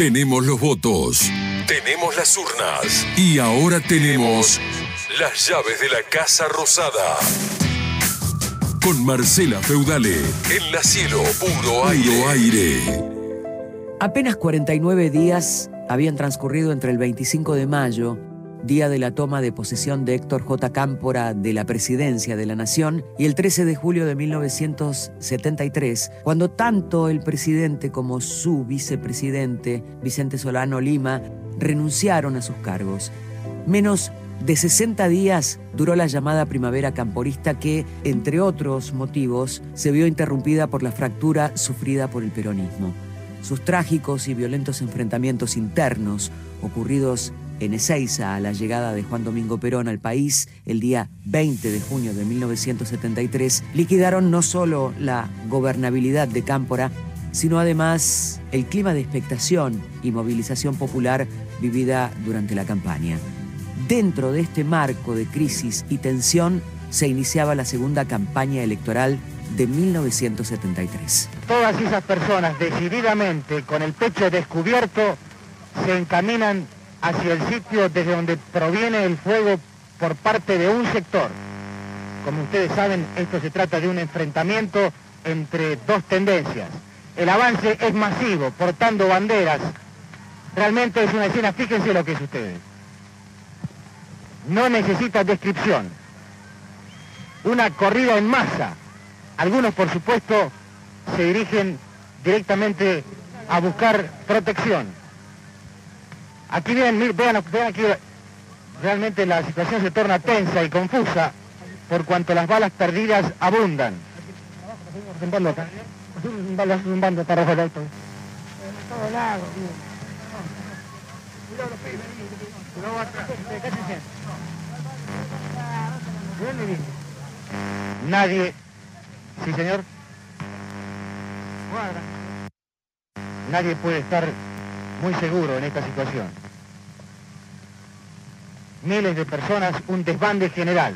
Tenemos los votos. Tenemos las urnas. Y ahora tenemos las llaves de la Casa Rosada. Con Marcela Feudale. En la cielo, puro aire. aire. Apenas 49 días habían transcurrido entre el 25 de mayo día de la toma de posesión de Héctor J. Cámpora de la presidencia de la Nación, y el 13 de julio de 1973, cuando tanto el presidente como su vicepresidente, Vicente Solano Lima, renunciaron a sus cargos. Menos de 60 días duró la llamada primavera camporista que, entre otros motivos, se vio interrumpida por la fractura sufrida por el peronismo. Sus trágicos y violentos enfrentamientos internos, ocurridos en Ezeiza a la llegada de Juan Domingo Perón al país el día 20 de junio de 1973, liquidaron no solo la gobernabilidad de Cámpora, sino además el clima de expectación y movilización popular vivida durante la campaña. Dentro de este marco de crisis y tensión se iniciaba la segunda campaña electoral de 1973. Todas esas personas decididamente con el pecho descubierto se encaminan hacia el sitio desde donde proviene el fuego por parte de un sector. Como ustedes saben, esto se trata de un enfrentamiento entre dos tendencias. El avance es masivo, portando banderas. Realmente es una escena, fíjense lo que es ustedes. No necesita descripción. Una corrida en masa. Algunos, por supuesto, se dirigen directamente a buscar protección. Aquí vean, vean, aquí, realmente la situación se torna tensa y confusa por cuanto las balas perdidas abundan. Nadie, sí señor, nadie puede estar muy seguro en esta situación. Miles de personas, un desbande general.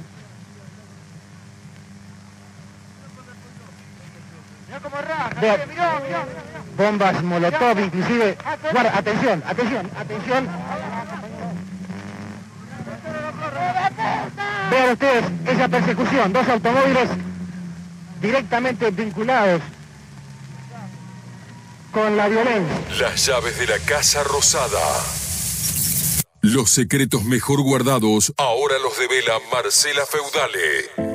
bombas molotov, inclusive... Guarda, atención, atención, atención. Vean ustedes esa persecución, dos automóviles directamente vinculados con la violencia. Las llaves de la Casa Rosada. Los secretos mejor guardados ahora los devela Marcela Feudale.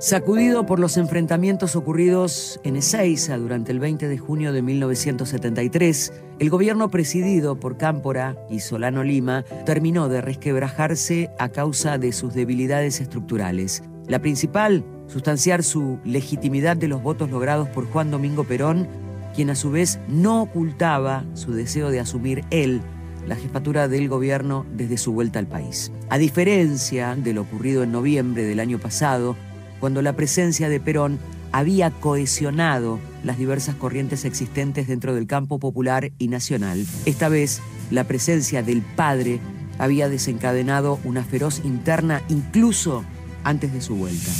Sacudido por los enfrentamientos ocurridos en Ezeiza durante el 20 de junio de 1973, el gobierno presidido por Cámpora y Solano Lima terminó de resquebrajarse a causa de sus debilidades estructurales. La principal, sustanciar su legitimidad de los votos logrados por Juan Domingo Perón, quien a su vez no ocultaba su deseo de asumir él la jefatura del gobierno desde su vuelta al país. A diferencia de lo ocurrido en noviembre del año pasado, cuando la presencia de Perón había cohesionado las diversas corrientes existentes dentro del campo popular y nacional, esta vez la presencia del padre había desencadenado una feroz interna incluso antes de su vuelta.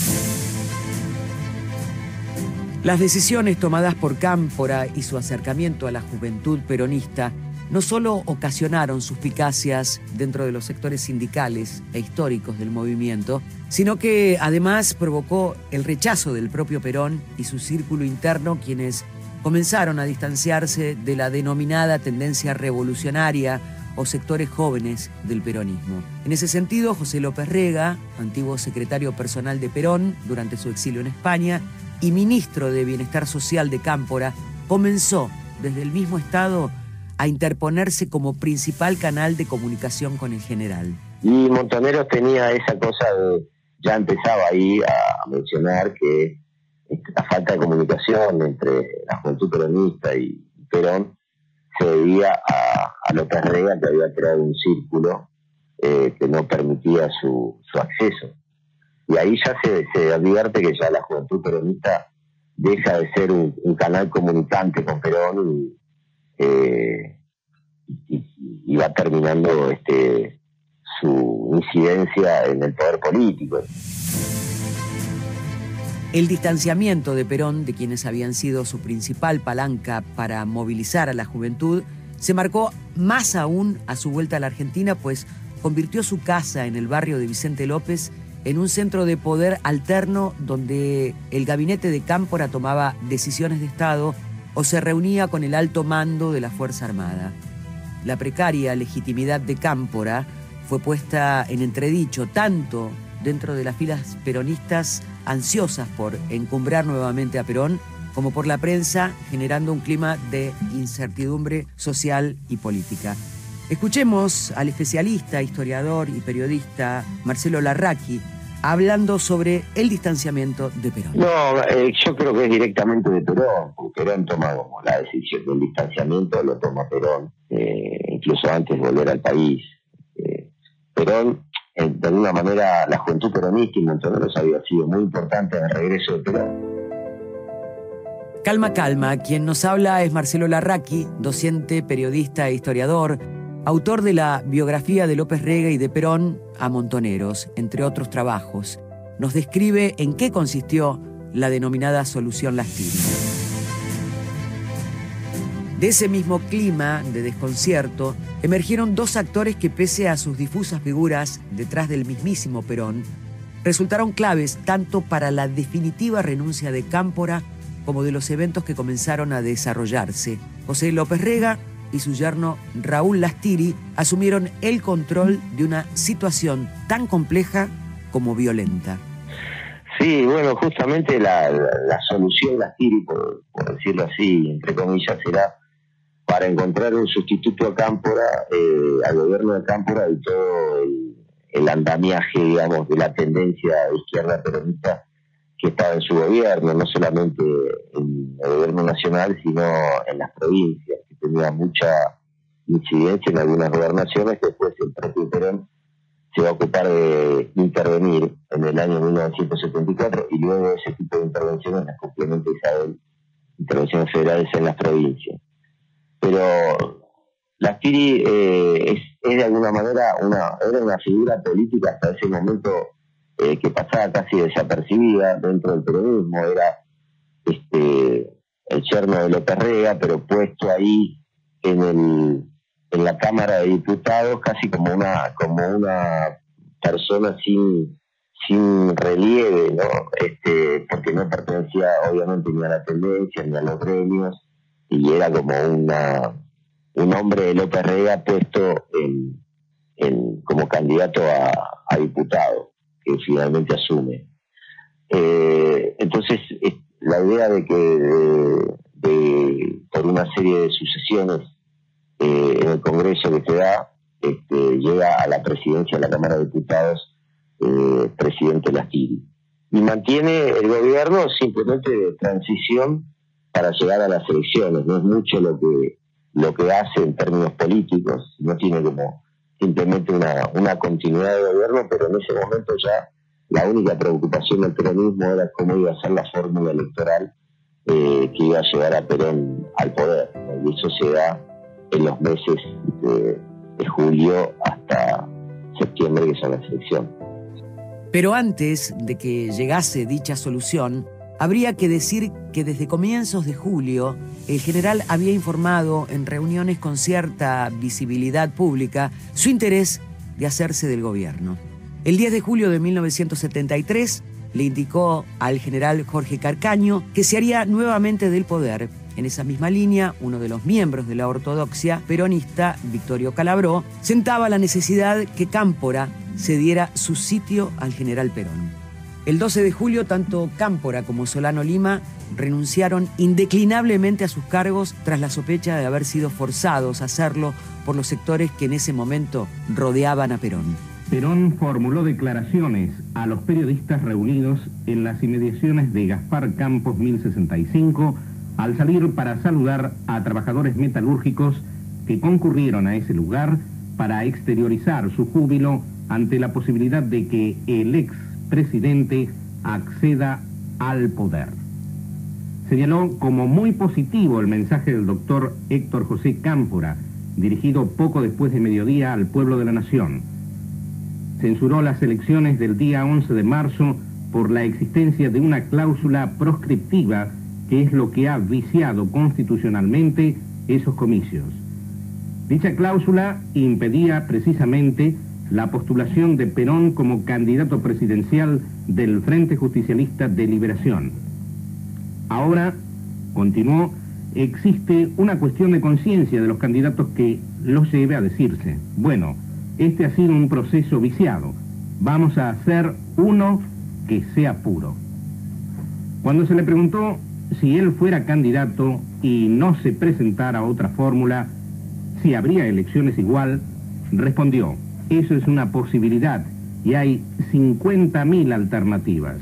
Las decisiones tomadas por Cámpora y su acercamiento a la juventud peronista no solo ocasionaron suspicacias dentro de los sectores sindicales e históricos del movimiento, sino que además provocó el rechazo del propio Perón y su círculo interno, quienes comenzaron a distanciarse de la denominada tendencia revolucionaria o sectores jóvenes del peronismo. En ese sentido, José López Rega, antiguo secretario personal de Perón durante su exilio en España, y ministro de Bienestar Social de Cámpora, comenzó desde el mismo Estado a interponerse como principal canal de comunicación con el general. Y Montoneros tenía esa cosa de, ya empezaba ahí a mencionar que este, la falta de comunicación entre la juventud peronista y Perón se debía a, a López Rega, que había creado un círculo eh, que no permitía su, su acceso y ahí ya se, advierte que ya la juventud peronista deja de ser un, canal comunicante con Perón eh, y, va terminando este su incidencia en el poder político. El distanciamiento de Perón, de quienes habían sido su principal palanca para movilizar a la juventud, se marcó más aún a su vuelta a la Argentina, pues convirtió su casa en el barrio de Vicente López en un centro de poder alterno donde el gabinete de Cámpora tomaba decisiones de Estado o se reunía con el alto mando de la Fuerza Armada. La precaria legitimidad de Cámpora fue puesta en entredicho tanto dentro de las filas peronistas ansiosas por encumbrar nuevamente a Perón, como por la prensa, generando un clima de incertidumbre social y política. Escuchemos al especialista, historiador y periodista Marcelo Larraqui hablando sobre el distanciamiento de Perón. No, eh, yo creo que es directamente de Perón, porque Perón toma como la decisión del distanciamiento, lo toma Perón, eh, incluso antes de volver al país. Eh, Perón de alguna manera la juventud peronista y Montoneros había sido muy importante en el regreso de Perón. Calma, calma. Quien nos habla es Marcelo Larraqui, docente, periodista e historiador, autor de la biografía de López Rega y de Perón a Montoneros, entre otros trabajos. Nos describe en qué consistió la denominada solución Lastiri. De ese mismo clima de desconcierto emergieron dos actores que pese a sus difusas figuras detrás del mismísimo Perón, resultaron claves tanto para la definitiva renuncia de Cámpora como de los eventos que comenzaron a desarrollarse. José López Rega y su yerno Raúl Lastiri asumieron el control de una situación tan compleja como violenta. Sí, bueno, justamente la, solución Lastiri, por, decirlo así, entre comillas, será para encontrar un sustituto a Cámpora, eh, al gobierno de Cámpora y todo el, andamiaje, digamos, de la tendencia izquierda peronista que estaba en su gobierno, no solamente en el gobierno nacional, sino en las provincias, tenía mucha incidencia en algunas gobernaciones después el propio Perón se va a ocupar de intervenir en el año 1974 y luego ese tipo de intervenciones las complementa Isabel, intervenciones federales en las provincias. Pero la eh, es, de alguna manera una, era una figura política hasta ese momento eh, que pasaba casi desapercibida dentro del peronismo, era este el yerno de López Rega, pero puesto ahí en el en la Cámara de Diputados casi como una como una persona sin sin relieve, ¿no? Este, porque no pertenecía obviamente ni a la tendencia ni a los gremios y era como una un hombre de López Rega puesto en, como candidato a, diputado, que finalmente asume. Eh, entonces, la idea de que por una serie de sucesiones eh, en el Congreso que se da, este, llega a la presidencia de la Cámara de Diputados eh, presidente Lastiri. Y mantiene el gobierno simplemente de transición para llegar a las elecciones. No es mucho lo que lo que hace en términos políticos, no tiene como simplemente una, una continuidad de gobierno, pero en ese momento ya la única preocupación del peronismo era cómo iba a ser la fórmula electoral eh, que iba a llevar a Perón al poder. Y eso se da en los meses de, julio hasta septiembre, que son las elecciones. Pero antes de que llegase dicha solución, Habría que decir que desde comienzos de julio el general había informado en reuniones con cierta visibilidad pública su interés de hacerse del gobierno. El 10 de julio de 1973 le indicó al general Jorge Carcaño que se haría nuevamente del poder. En esa misma línea, uno de los miembros de la ortodoxia peronista, Victorio Calabró, sentaba la necesidad que Cámpora cediera su sitio al general Perón. El 12 de julio, tanto Cámpora como Solano Lima renunciaron indeclinablemente a sus cargos tras la sospecha de haber sido forzados a hacerlo por los sectores que en ese momento rodeaban a Perón. Perón formuló declaraciones a los periodistas reunidos en las inmediaciones de Gaspar Campos 1065 al salir para saludar a trabajadores metalúrgicos que concurrieron a ese lugar para exteriorizar su júbilo ante la posibilidad de que el ex presidente acceda al poder. Señaló como muy positivo el mensaje del doctor Héctor José Cámpora, dirigido poco después de mediodía al pueblo de la nación. Censuró las elecciones del día 11 de marzo por la existencia de una cláusula proscriptiva que es lo que ha viciado constitucionalmente esos comicios. Dicha cláusula impedía precisamente la postulación de Perón como candidato presidencial del Frente Justicialista de Liberación. Ahora, continuó, existe una cuestión de conciencia de los candidatos que los lleve a decirse, bueno, este ha sido un proceso viciado, vamos a hacer uno que sea puro. Cuando se le preguntó si él fuera candidato y no se presentara otra fórmula, si habría elecciones igual, respondió, eso es una posibilidad y hay 50.000 alternativas.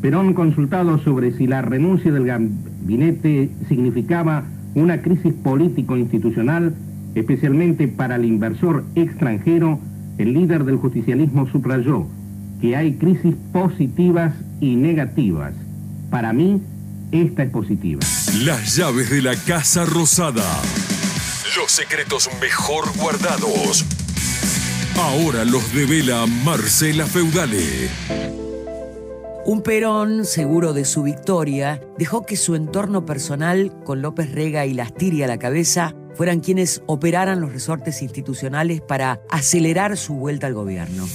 Perón consultado sobre si la renuncia del gabinete significaba una crisis político-institucional, especialmente para el inversor extranjero, el líder del justicialismo subrayó que hay crisis positivas y negativas. Para mí, esta es positiva. Las llaves de la Casa Rosada. Los secretos mejor guardados. Ahora los devela Marcela Feudale. Un Perón, seguro de su victoria, dejó que su entorno personal, con López Rega y Lastiri a la cabeza, fueran quienes operaran los resortes institucionales para acelerar su vuelta al gobierno.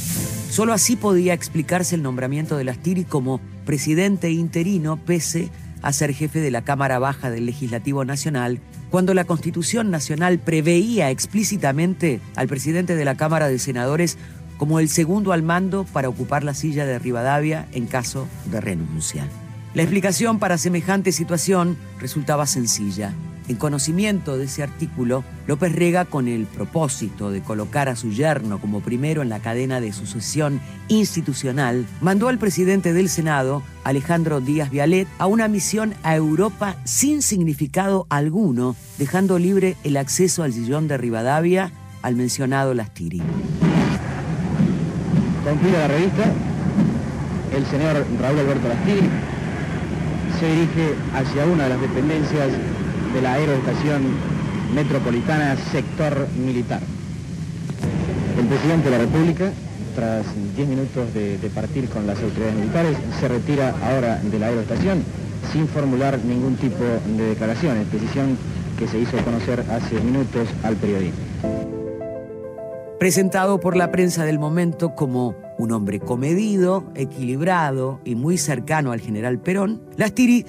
Solo así podía explicarse el nombramiento de Lastiri como presidente interino pese a ser jefe de la Cámara Baja del Legislativo Nacional, cuando la Constitución Nacional preveía explícitamente al presidente de la Cámara de Senadores como el segundo al mando para ocupar la silla de Rivadavia en caso de renuncia. La explicación para semejante situación resultaba sencilla. En conocimiento de ese artículo, López Rega, con el propósito de colocar a su yerno como primero en la cadena de sucesión institucional, mandó al presidente del Senado, Alejandro Díaz Vialet, a una misión a Europa sin significado alguno, dejando libre el acceso al sillón de Rivadavia al mencionado Lastiri. Concluye la revista, el señor Raúl Alberto Lastiri se dirige hacia una de las dependencias de la Aeroestación Metropolitana Sector Militar. El presidente de la República, tras 10 minutos de, partir con las autoridades militares, se retira ahora de la aeroestación sin formular ningún tipo de declaraciones, decisión que se hizo conocer hace minutos al periodismo. Presentado por la prensa del momento como un hombre comedido, equilibrado y muy cercano al general Perón, Lastiri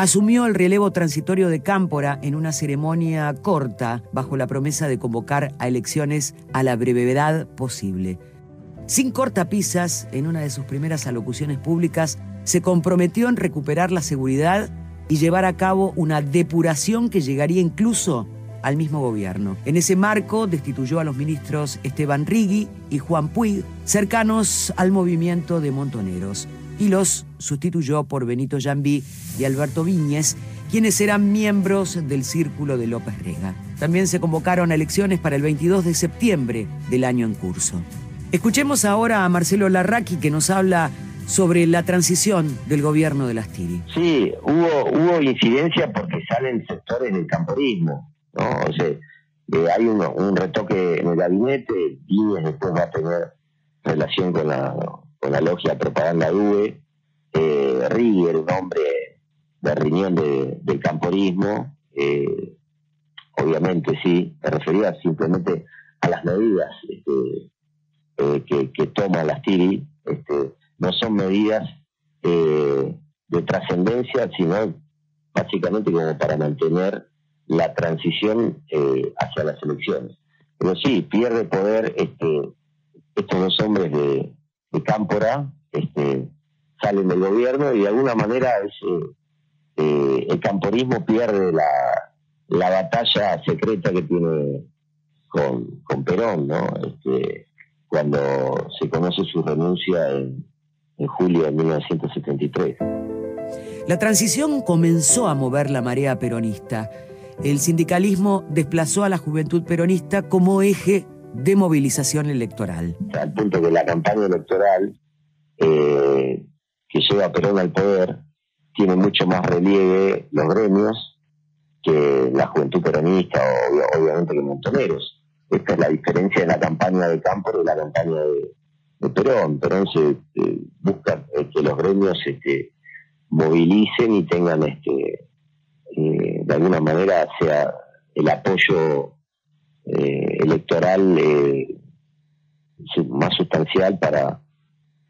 asumió el relevo transitorio de Cámpora en una ceremonia corta bajo la promesa de convocar a elecciones a la brevedad posible. Sin cortapisas, en una de sus primeras alocuciones públicas, se comprometió en recuperar la seguridad y llevar a cabo una depuración que llegaría incluso al mismo gobierno. En ese marco destituyó a los ministros Esteban Rigui y Juan Puig, cercanos al movimiento de montoneros y los sustituyó por Benito Jambí y Alberto Viñez, quienes eran miembros del Círculo de López Rega. También se convocaron elecciones para el 22 de septiembre del año en curso. Escuchemos ahora a Marcelo Larraqui que nos habla sobre la transición del gobierno de las Tiri. Sí, hubo, hubo incidencia porque salen sectores del camporismo, ¿no? O sea, eh, hay un, retoque en el gabinete, Viñez después va a tener relación con la con la logia Propaganda UE, eh, Rigger, un hombre de riñón del camporismo, eh, obviamente sí, me refería simplemente a las medidas este, eh, que, toman las TIRI, este, no son medidas eh, de trascendencia, sino básicamente como para mantener la transición hacia las elecciones. Pero sí, pierde poder este, estos dos hombres de, de Cámpora este, salen del gobierno y de alguna manera eh, el camporismo pierde la, la, batalla secreta que tiene con, con Perón, ¿no? Este, cuando se conoce su renuncia en, en julio de 1973. La transición comenzó a mover la marea peronista. El sindicalismo desplazó a la juventud peronista como eje de movilización electoral. Al punto que la campaña electoral eh, que lleva Perón al poder tiene mucho más relieve los gremios que la juventud peronista o obviamente que Montoneros. Esta es la diferencia de la campaña de Campo y la campaña de, Perón. Perón se busca que los gremios este, movilicen y tengan este eh, de alguna manera sea el apoyo eh, electoral eh, más sustancial para,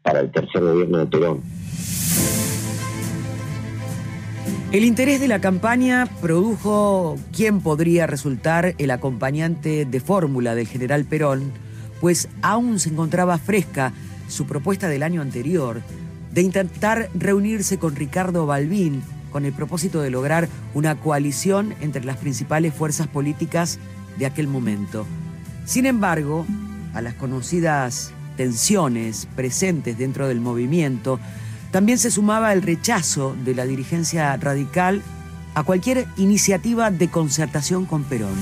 para el tercer gobierno de Perón. El interés de la campaña produjo quién podría resultar el acompañante de fórmula del general Perón, pues aún se encontraba fresca su propuesta del año anterior de intentar reunirse con Ricardo Balbín con el propósito de lograr una coalición entre las principales fuerzas políticas de aquel momento. Sin embargo, a las conocidas tensiones presentes dentro del movimiento, también se sumaba el rechazo de la dirigencia radical a cualquier iniciativa de concertación con Perón.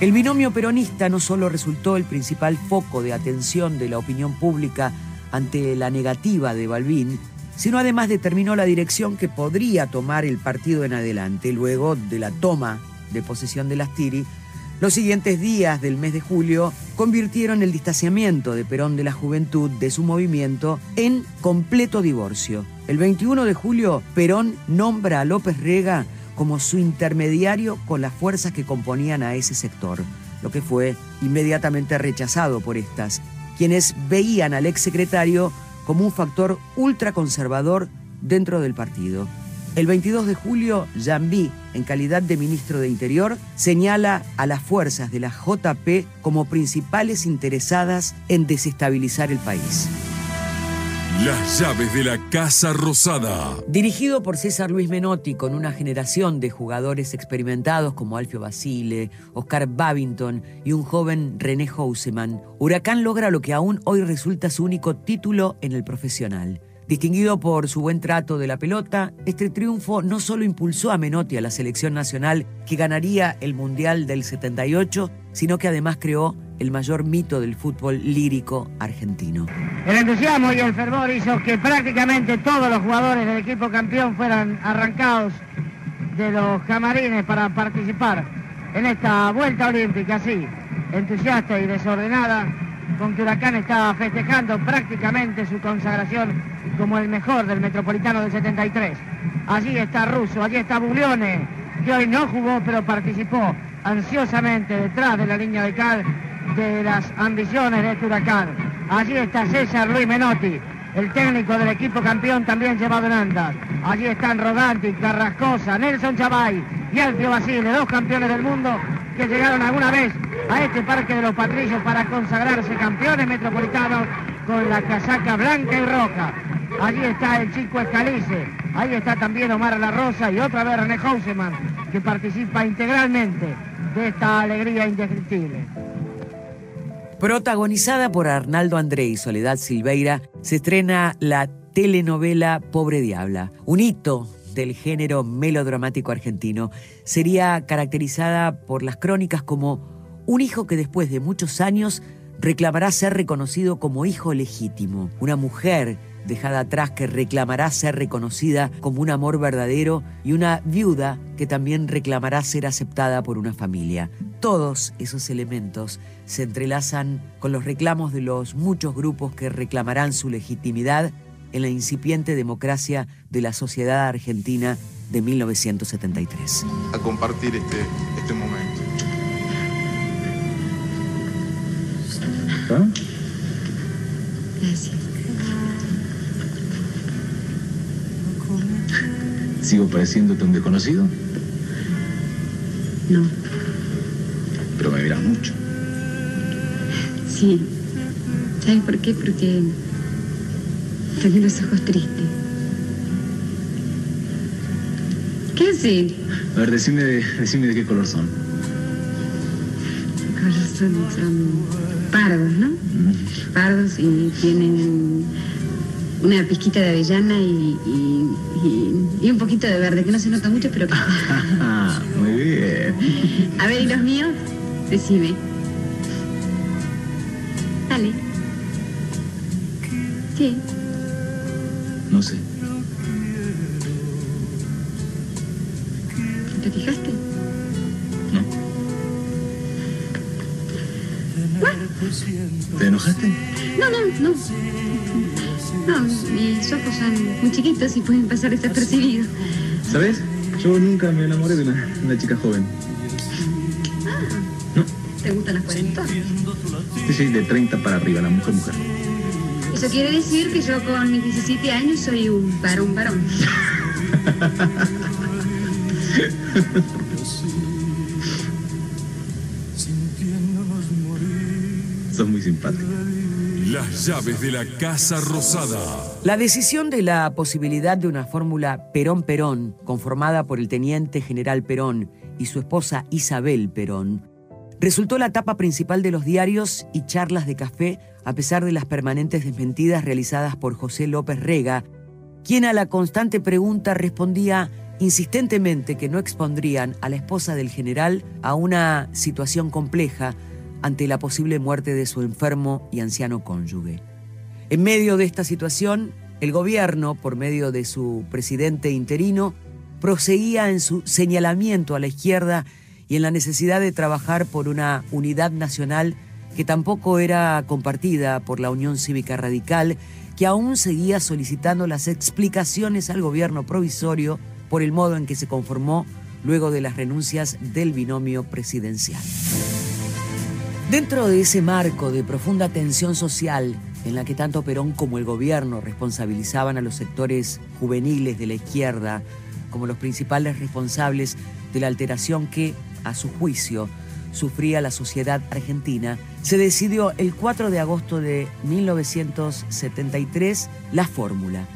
El binomio peronista no solo resultó el principal foco de atención de la opinión pública ante la negativa de Balbín, sino además determinó la dirección que podría tomar el partido en adelante luego de la toma de posesión de las Tiri. Los siguientes días del mes de julio convirtieron el distanciamiento de Perón de la juventud de su movimiento en completo divorcio. El 21 de julio, Perón nombra a López Rega como su intermediario con las fuerzas que componían a ese sector, lo que fue inmediatamente rechazado por estas quienes veían al exsecretario como un factor ultraconservador dentro del partido. El 22 de julio, Jambí, en calidad de ministro de Interior, señala a las fuerzas de la JP como principales interesadas en desestabilizar el país. Las llaves de la Casa Rosada. Dirigido por César Luis Menotti con una generación de jugadores experimentados como Alfio Basile, Oscar Babington y un joven René Houseman, Huracán logra lo que aún hoy resulta su único título en el profesional. Distinguido por su buen trato de la pelota, este triunfo no solo impulsó a Menotti a la selección nacional que ganaría el Mundial del 78, sino que además creó el mayor mito del fútbol lírico argentino. El entusiasmo y el fervor hizo que prácticamente todos los jugadores del equipo campeón fueran arrancados de los camarines para participar en esta vuelta olímpica, así, entusiasta y desordenada, con que Huracán estaba festejando prácticamente su consagración como el mejor del Metropolitano del 73. Allí está Russo, allí está Buglione, que hoy no jugó pero participó ansiosamente detrás de la línea de cal de las ambiciones de este huracán. Allí está César Luis Menotti, el técnico del equipo campeón también llevado en andas. Allí están Rodanti, Carrascosa, Nelson Chavay y Alfio Basile, dos campeones del mundo que llegaron alguna vez a este Parque de los Patrillos para consagrarse campeones metropolitanos con la casaca blanca y roja. Allí está el chico Escalice, ahí está también Omar La Rosa y otra vez René Houseman, que participa integralmente de esta alegría indescriptible. Protagonizada por Arnaldo André y Soledad Silveira, se estrena la telenovela Pobre Diabla, un hito del género melodramático argentino. Sería caracterizada por las crónicas como un hijo que después de muchos años reclamará ser reconocido como hijo legítimo, una mujer dejada atrás que reclamará ser reconocida como un amor verdadero y una viuda que también reclamará ser aceptada por una familia. Todos esos elementos se entrelazan con los reclamos de los muchos grupos que reclamarán su legitimidad en la incipiente democracia de la sociedad argentina de 1973. A compartir este, este momento. Gracias. ¿Sigo pareciéndote un desconocido? No. Pero me miras mucho. Sí. ¿Sabes por qué? Porque tengo los ojos tristes. ¿Qué haces? A ver, decime, decime de qué color son. Color son, son pardos, ¿no? Pardos y tienen una pizquita de avellana y, y, y- y un poquito de verde, que no se nota mucho, pero que... Muy bien. A ver, ¿y los míos? Decime. Dale. Sí. No sé. ¿Te fijaste? No. ¿Te enojaste? No, no, no. No, mis ojos son muy chiquitos y pueden pasar desapercibidos. ¿Sabes? Yo nunca me enamoré de una, chica joven. ¿Te gustan las cuarentonas? Sí, sí, de 30 para arriba, la mujer mujer. Eso quiere decir que yo con mis 17 años soy un varón varón. Sos muy simpático. Las llaves de la Casa Rosada. La decisión de la posibilidad de una fórmula Perón-Perón, conformada por el teniente general Perón y su esposa Isabel Perón, resultó la tapa principal de los diarios y charlas de café, a pesar de las permanentes desmentidas realizadas por José López Rega, quien a la constante pregunta respondía insistentemente que no expondrían a la esposa del general a una situación compleja ante la posible muerte de su enfermo y anciano cónyuge. En medio de esta situación, el gobierno, por medio de su presidente interino, proseguía en su señalamiento a la izquierda y en la necesidad de trabajar por una unidad nacional que tampoco era compartida por la Unión Cívica Radical, que aún seguía solicitando las explicaciones al gobierno provisorio por el modo en que se conformó luego de las renuncias del binomio presidencial. Dentro de ese marco de profunda tensión social, en la que tanto Perón como el gobierno responsabilizaban a los sectores juveniles de la izquierda como los principales responsables de la alteración que, a su juicio, sufría la sociedad argentina, se decidió el 4 de agosto de 1973 la fórmula.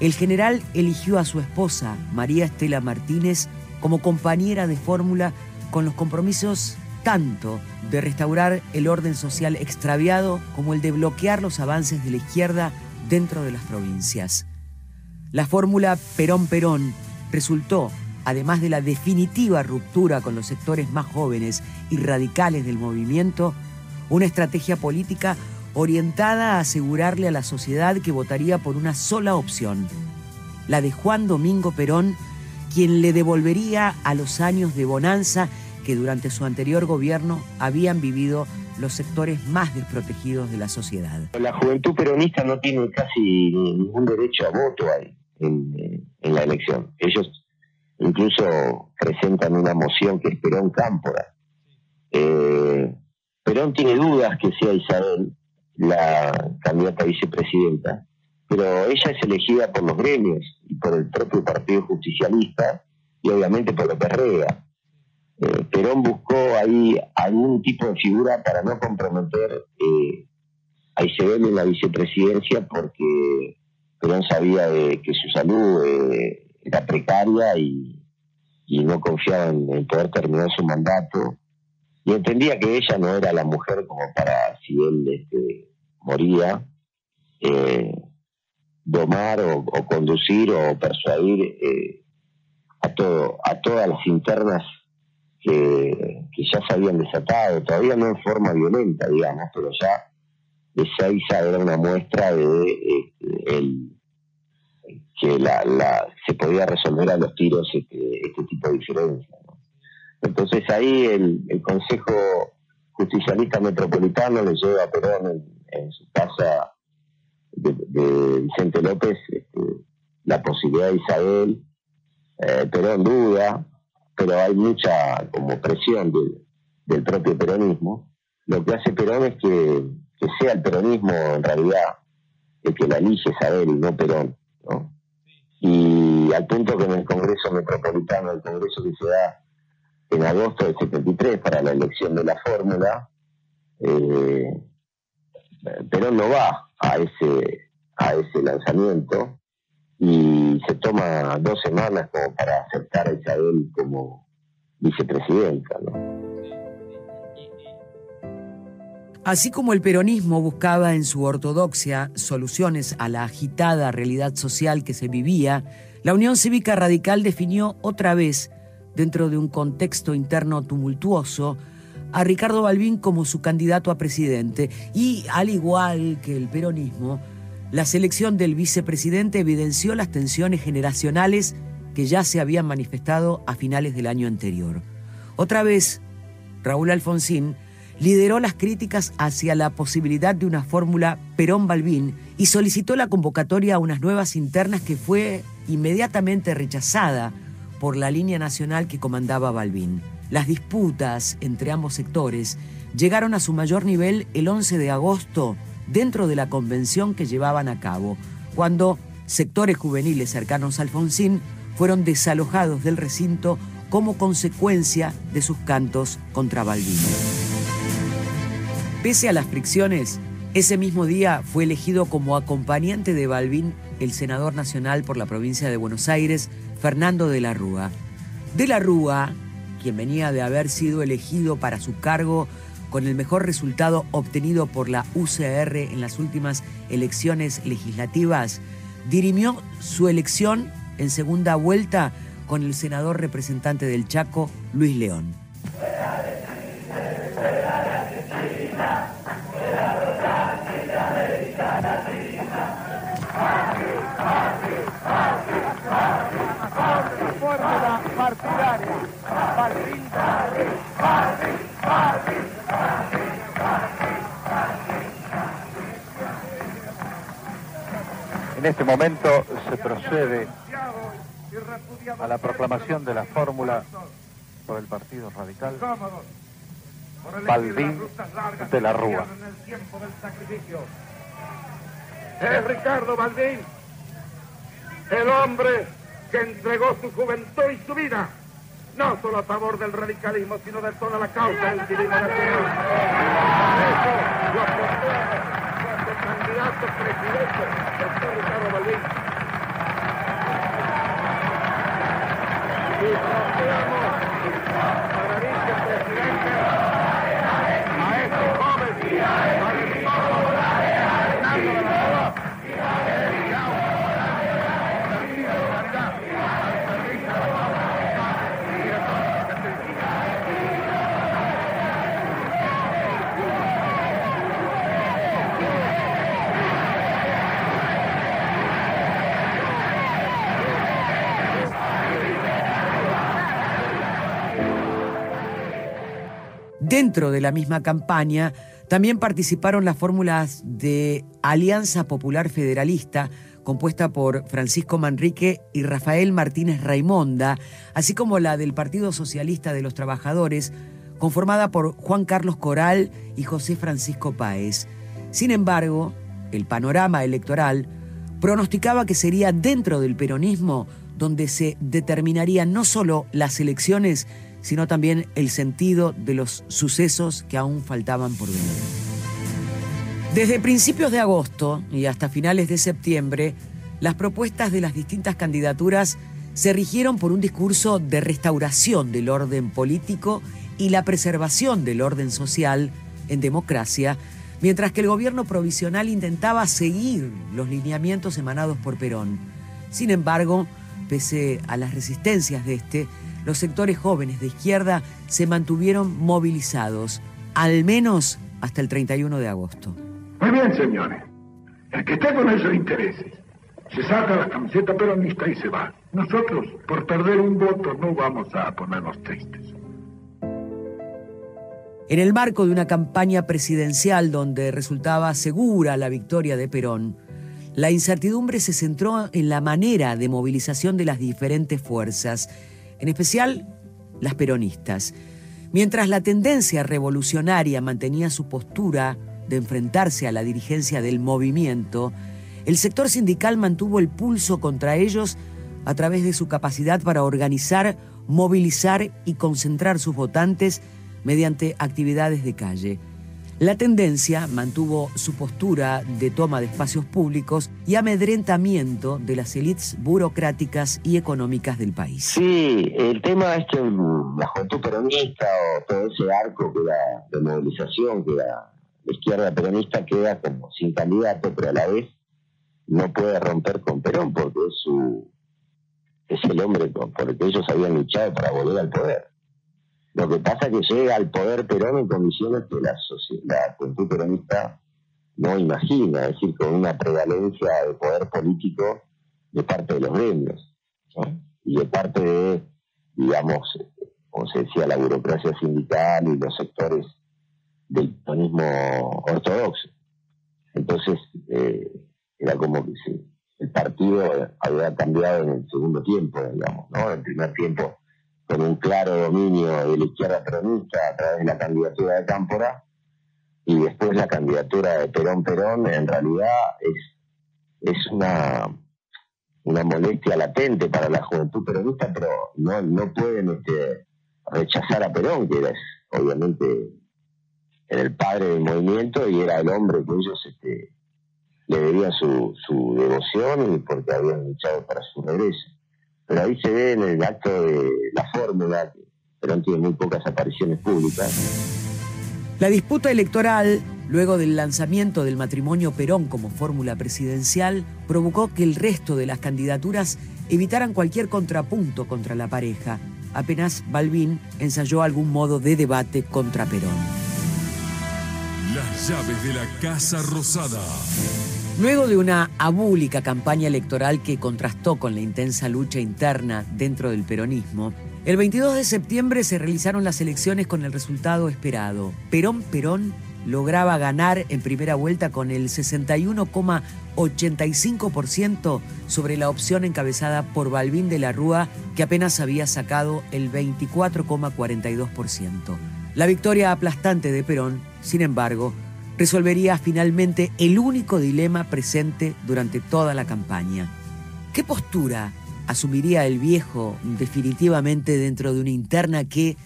El general eligió a su esposa, María Estela Martínez, como compañera de fórmula con los compromisos tanto de restaurar el orden social extraviado como el de bloquear los avances de la izquierda dentro de las provincias. La fórmula Perón-Perón resultó, además de la definitiva ruptura con los sectores más jóvenes y radicales del movimiento, una estrategia política orientada a asegurarle a la sociedad que votaría por una sola opción, la de Juan Domingo Perón, quien le devolvería a los años de bonanza que durante su anterior gobierno habían vivido los sectores más desprotegidos de la sociedad. La juventud peronista no tiene casi ningún derecho a voto ahí, en, en la elección. Ellos incluso presentan una moción que es Perón Cámpora. Eh, Perón tiene dudas que sea Isabel la candidata a vicepresidenta, pero ella es elegida por los gremios y por el propio Partido Justicialista y obviamente por López Rega. Eh, Perón buscó ahí algún tipo de figura para no comprometer eh, a Isabel en la vicepresidencia porque Perón sabía de que su salud eh, era precaria y, no confiaba en, poder terminar su mandato. Y entendía que ella no era la mujer como para, si él este, moría, eh, domar o, o, conducir o persuadir eh, a todo a todas las internas que, ya se habían desatado, todavía no en forma violenta, digamos, pero ya Ezeiza era una muestra de este, el, que la, la, se podía resolver a los tiros este, este tipo de diferencias. Entonces ahí el, el, Consejo Justicialista Metropolitano le lleva a Perón en, su casa de, de, Vicente López este, la posibilidad de Isabel. Eh, Perón duda, pero hay mucha como presión de, del propio peronismo. Lo que hace Perón es que, sea el peronismo en realidad el que la elige Isabel y no Perón. Y al punto que en el Congreso Metropolitano, el Congreso que se da en agosto del 73 para la elección de la fórmula, eh, Perón no va a ese, a ese lanzamiento y se toma dos semanas como para aceptar a Isabel como vicepresidenta. ¿no? Así como el peronismo buscaba en su ortodoxia soluciones a la agitada realidad social que se vivía, la Unión Cívica Radical definió otra vez dentro de un contexto interno tumultuoso, a Ricardo Balbín como su candidato a presidente y, al igual que el peronismo, la selección del vicepresidente evidenció las tensiones generacionales que ya se habían manifestado a finales del año anterior. Otra vez, Raúl Alfonsín lideró las críticas hacia la posibilidad de una fórmula Perón-Balbín y solicitó la convocatoria a unas nuevas internas que fue inmediatamente rechazada por la línea nacional que comandaba Balbín. Las disputas entre ambos sectores llegaron a su mayor nivel el 11 de agosto dentro de la convención que llevaban a cabo, cuando sectores juveniles cercanos a Alfonsín fueron desalojados del recinto como consecuencia de sus cantos contra Balbín. Pese a las fricciones, ese mismo día fue elegido como acompañante de Balbín el senador nacional por la provincia de Buenos Aires, Fernando de la Rúa. De la Rúa, quien venía de haber sido elegido para su cargo con el mejor resultado obtenido por la UCR en las últimas elecciones legislativas, dirimió su elección en segunda vuelta con el senador representante del Chaco, Luis León. En este momento se procede a la proclamación de la fórmula por el Partido Radical Balbín de la Rúa. Es Ricardo Balbín, el hombre que entregó su juventud y su vida, no solo a favor del radicalismo, sino de toda la causa del civismo nacional. Eso lo cuando candidato presidente, doctor Ricardo Balbín. Y Dentro de la misma campaña también participaron las fórmulas de Alianza Popular Federalista, compuesta por Francisco Manrique y Rafael Martínez Raimonda, así como la del Partido Socialista de los Trabajadores, conformada por Juan Carlos Coral y José Francisco Páez. Sin embargo, el panorama electoral pronosticaba que sería dentro del peronismo donde se determinarían no solo las elecciones, sino también el sentido de los sucesos que aún faltaban por venir. Desde principios de agosto y hasta finales de septiembre, las propuestas de las distintas candidaturas se rigieron por un discurso de restauración del orden político y la preservación del orden social en democracia, mientras que el gobierno provisional intentaba seguir los lineamientos emanados por Perón. Sin embargo, pese a las resistencias de este, los sectores jóvenes de izquierda se mantuvieron movilizados, al menos hasta el 31 de agosto. Muy bien, señores. El que esté con esos intereses se saca la camiseta peronista y se va. Nosotros, por perder un voto, no vamos a ponernos tristes. En el marco de una campaña presidencial donde resultaba segura la victoria de Perón, la incertidumbre se centró en la manera de movilización de las diferentes fuerzas, en especial las peronistas. Mientras la tendencia revolucionaria mantenía su postura de enfrentarse a la dirigencia del movimiento, el sector sindical mantuvo el pulso contra ellos a través de su capacidad para organizar, movilizar y concentrar sus votantes mediante actividades de calle. La tendencia mantuvo su postura de toma de espacios públicos y amedrentamiento de las élites burocráticas y económicas del país. Sí, el tema es que la juventud peronista o todo ese arco que era de movilización, que la izquierda peronista, queda como sin candidato, pero a la vez no puede romper con Perón porque es, su, es el hombre por el que ellos habían luchado para volver al poder. Lo que pasa es que llega al poder Perón en condiciones que la, la juventud peronista no imagina, es decir, con una prevalencia de poder político de parte de los gremios y de parte de, digamos, como se decía, la burocracia sindical y los sectores del peronismo ortodoxo. Entonces, eh, era como que sí, el partido había cambiado en el segundo tiempo, digamos, ¿no? En el primer tiempo, con un claro dominio de la izquierda peronista a través de la candidatura de Cámpora, y después la candidatura de Perón Perón, en realidad es, es una, una molestia latente para la juventud peronista, pero no, no pueden este, rechazar a Perón, que era obviamente el padre del movimiento y era el hombre que ellos este, le debían su, su devoción y porque habían luchado para su regreso. Pero ahí se ve en el acto de la fórmula, que Perón tiene muy pocas apariciones públicas. La disputa electoral, luego del lanzamiento del matrimonio Perón como fórmula presidencial, provocó que el resto de las candidaturas evitaran cualquier contrapunto contra la pareja. Apenas Balbín ensayó algún modo de debate contra Perón. Las llaves de la Casa Rosada. Luego de una abúlica campaña electoral que contrastó con la intensa lucha interna dentro del peronismo, el 22 de septiembre se realizaron las elecciones con el resultado esperado. Perón Perón lograba ganar en primera vuelta con el 61,85% sobre la opción encabezada por Balbín de la Rúa, que apenas había sacado el 24,42%. La victoria aplastante de Perón, sin embargo, resolvería finalmente el único dilema presente durante toda la campaña. ¿Qué postura asumiría el viejo definitivamente dentro de una interna que,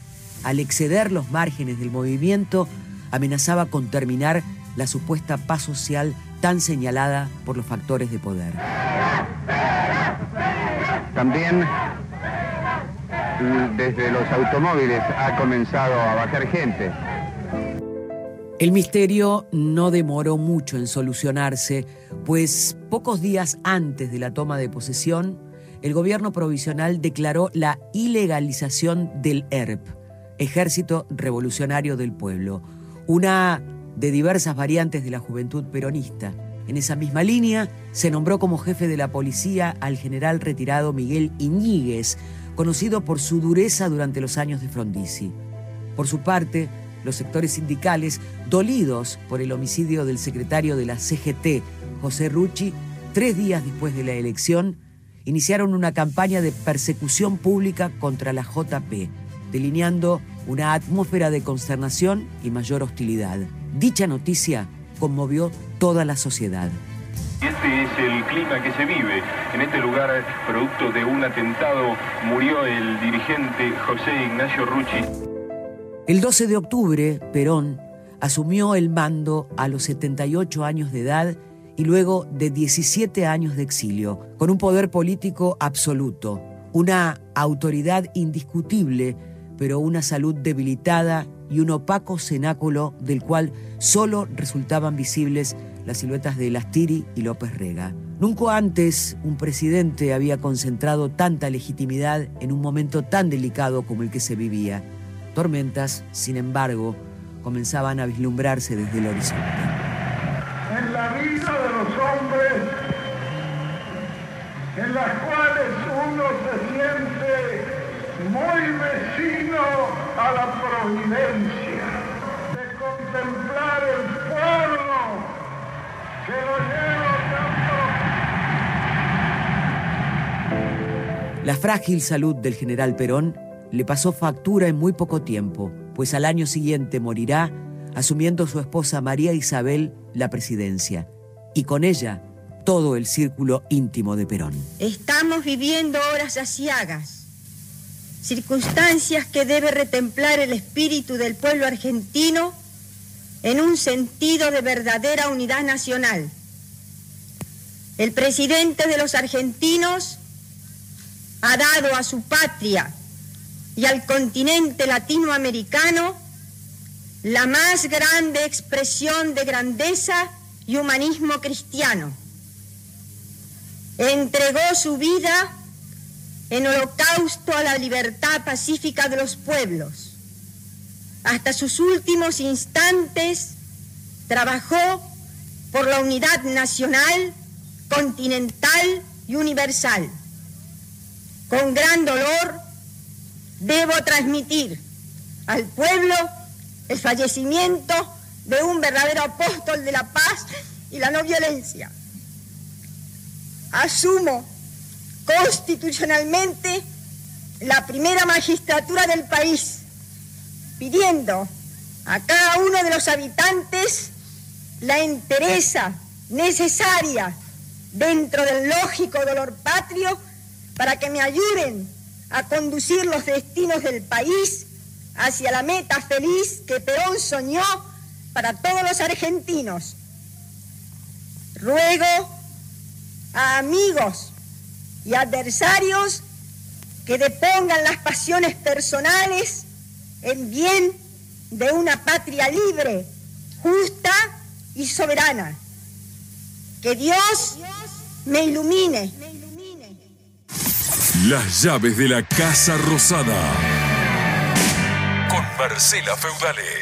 al exceder los márgenes del movimiento, amenazaba con terminar la supuesta paz social tan señalada por los factores de poder? También desde los automóviles ha comenzado a bajar gente. El misterio no demoró mucho en solucionarse, pues pocos días antes de la toma de posesión, el gobierno provisional declaró la ilegalización del ERP, Ejército Revolucionario del Pueblo, una de diversas variantes de la juventud peronista. En esa misma línea, se nombró como jefe de la policía al general retirado Miguel Iñiguez, conocido por su dureza durante los años de Frondizi. Por su parte, los sectores sindicales, dolidos por el homicidio del secretario de la CGT, José Rucci, tres días después de la elección, iniciaron una campaña de persecución pública contra la JP, delineando una atmósfera de consternación y mayor hostilidad. Dicha noticia conmovió toda la sociedad. Este es el clima que se vive. En este lugar, producto de un atentado, murió el dirigente José Ignacio Rucci. El 12 de octubre, Perón asumió el mando a los 78 años de edad y luego de 17 años de exilio, con un poder político absoluto, una autoridad indiscutible, pero una salud debilitada y un opaco cenáculo del cual solo resultaban visibles las siluetas de Lastiri y López Rega. Nunca antes un presidente había concentrado tanta legitimidad en un momento tan delicado como el que se vivía tormentas, sin embargo, comenzaban a vislumbrarse desde el horizonte. En la vida de los hombres, en las cuales uno se siente muy vecino a la providencia, de contemplar el pueblo que lo lleva La frágil salud del general Perón le pasó factura en muy poco tiempo, pues al año siguiente morirá asumiendo su esposa María Isabel la presidencia y con ella todo el círculo íntimo de Perón. Estamos viviendo horas asiagas, circunstancias que debe retemplar el espíritu del pueblo argentino en un sentido de verdadera unidad nacional. El presidente de los argentinos ha dado a su patria y al continente latinoamericano la más grande expresión de grandeza y humanismo cristiano. Entregó su vida en holocausto a la libertad pacífica de los pueblos. Hasta sus últimos instantes trabajó por la unidad nacional, continental y universal. Con gran dolor, debo transmitir al pueblo el fallecimiento de un verdadero apóstol de la paz y la no violencia. Asumo constitucionalmente la primera magistratura del país, pidiendo a cada uno de los habitantes la entereza necesaria dentro del lógico dolor patrio para que me ayuden a conducir los destinos del país hacia la meta feliz que Perón soñó para todos los argentinos. Ruego a amigos y adversarios que depongan las pasiones personales en bien de una patria libre, justa y soberana. Que Dios me ilumine. Las llaves de la Casa Rosada. Con Marcela Feudale.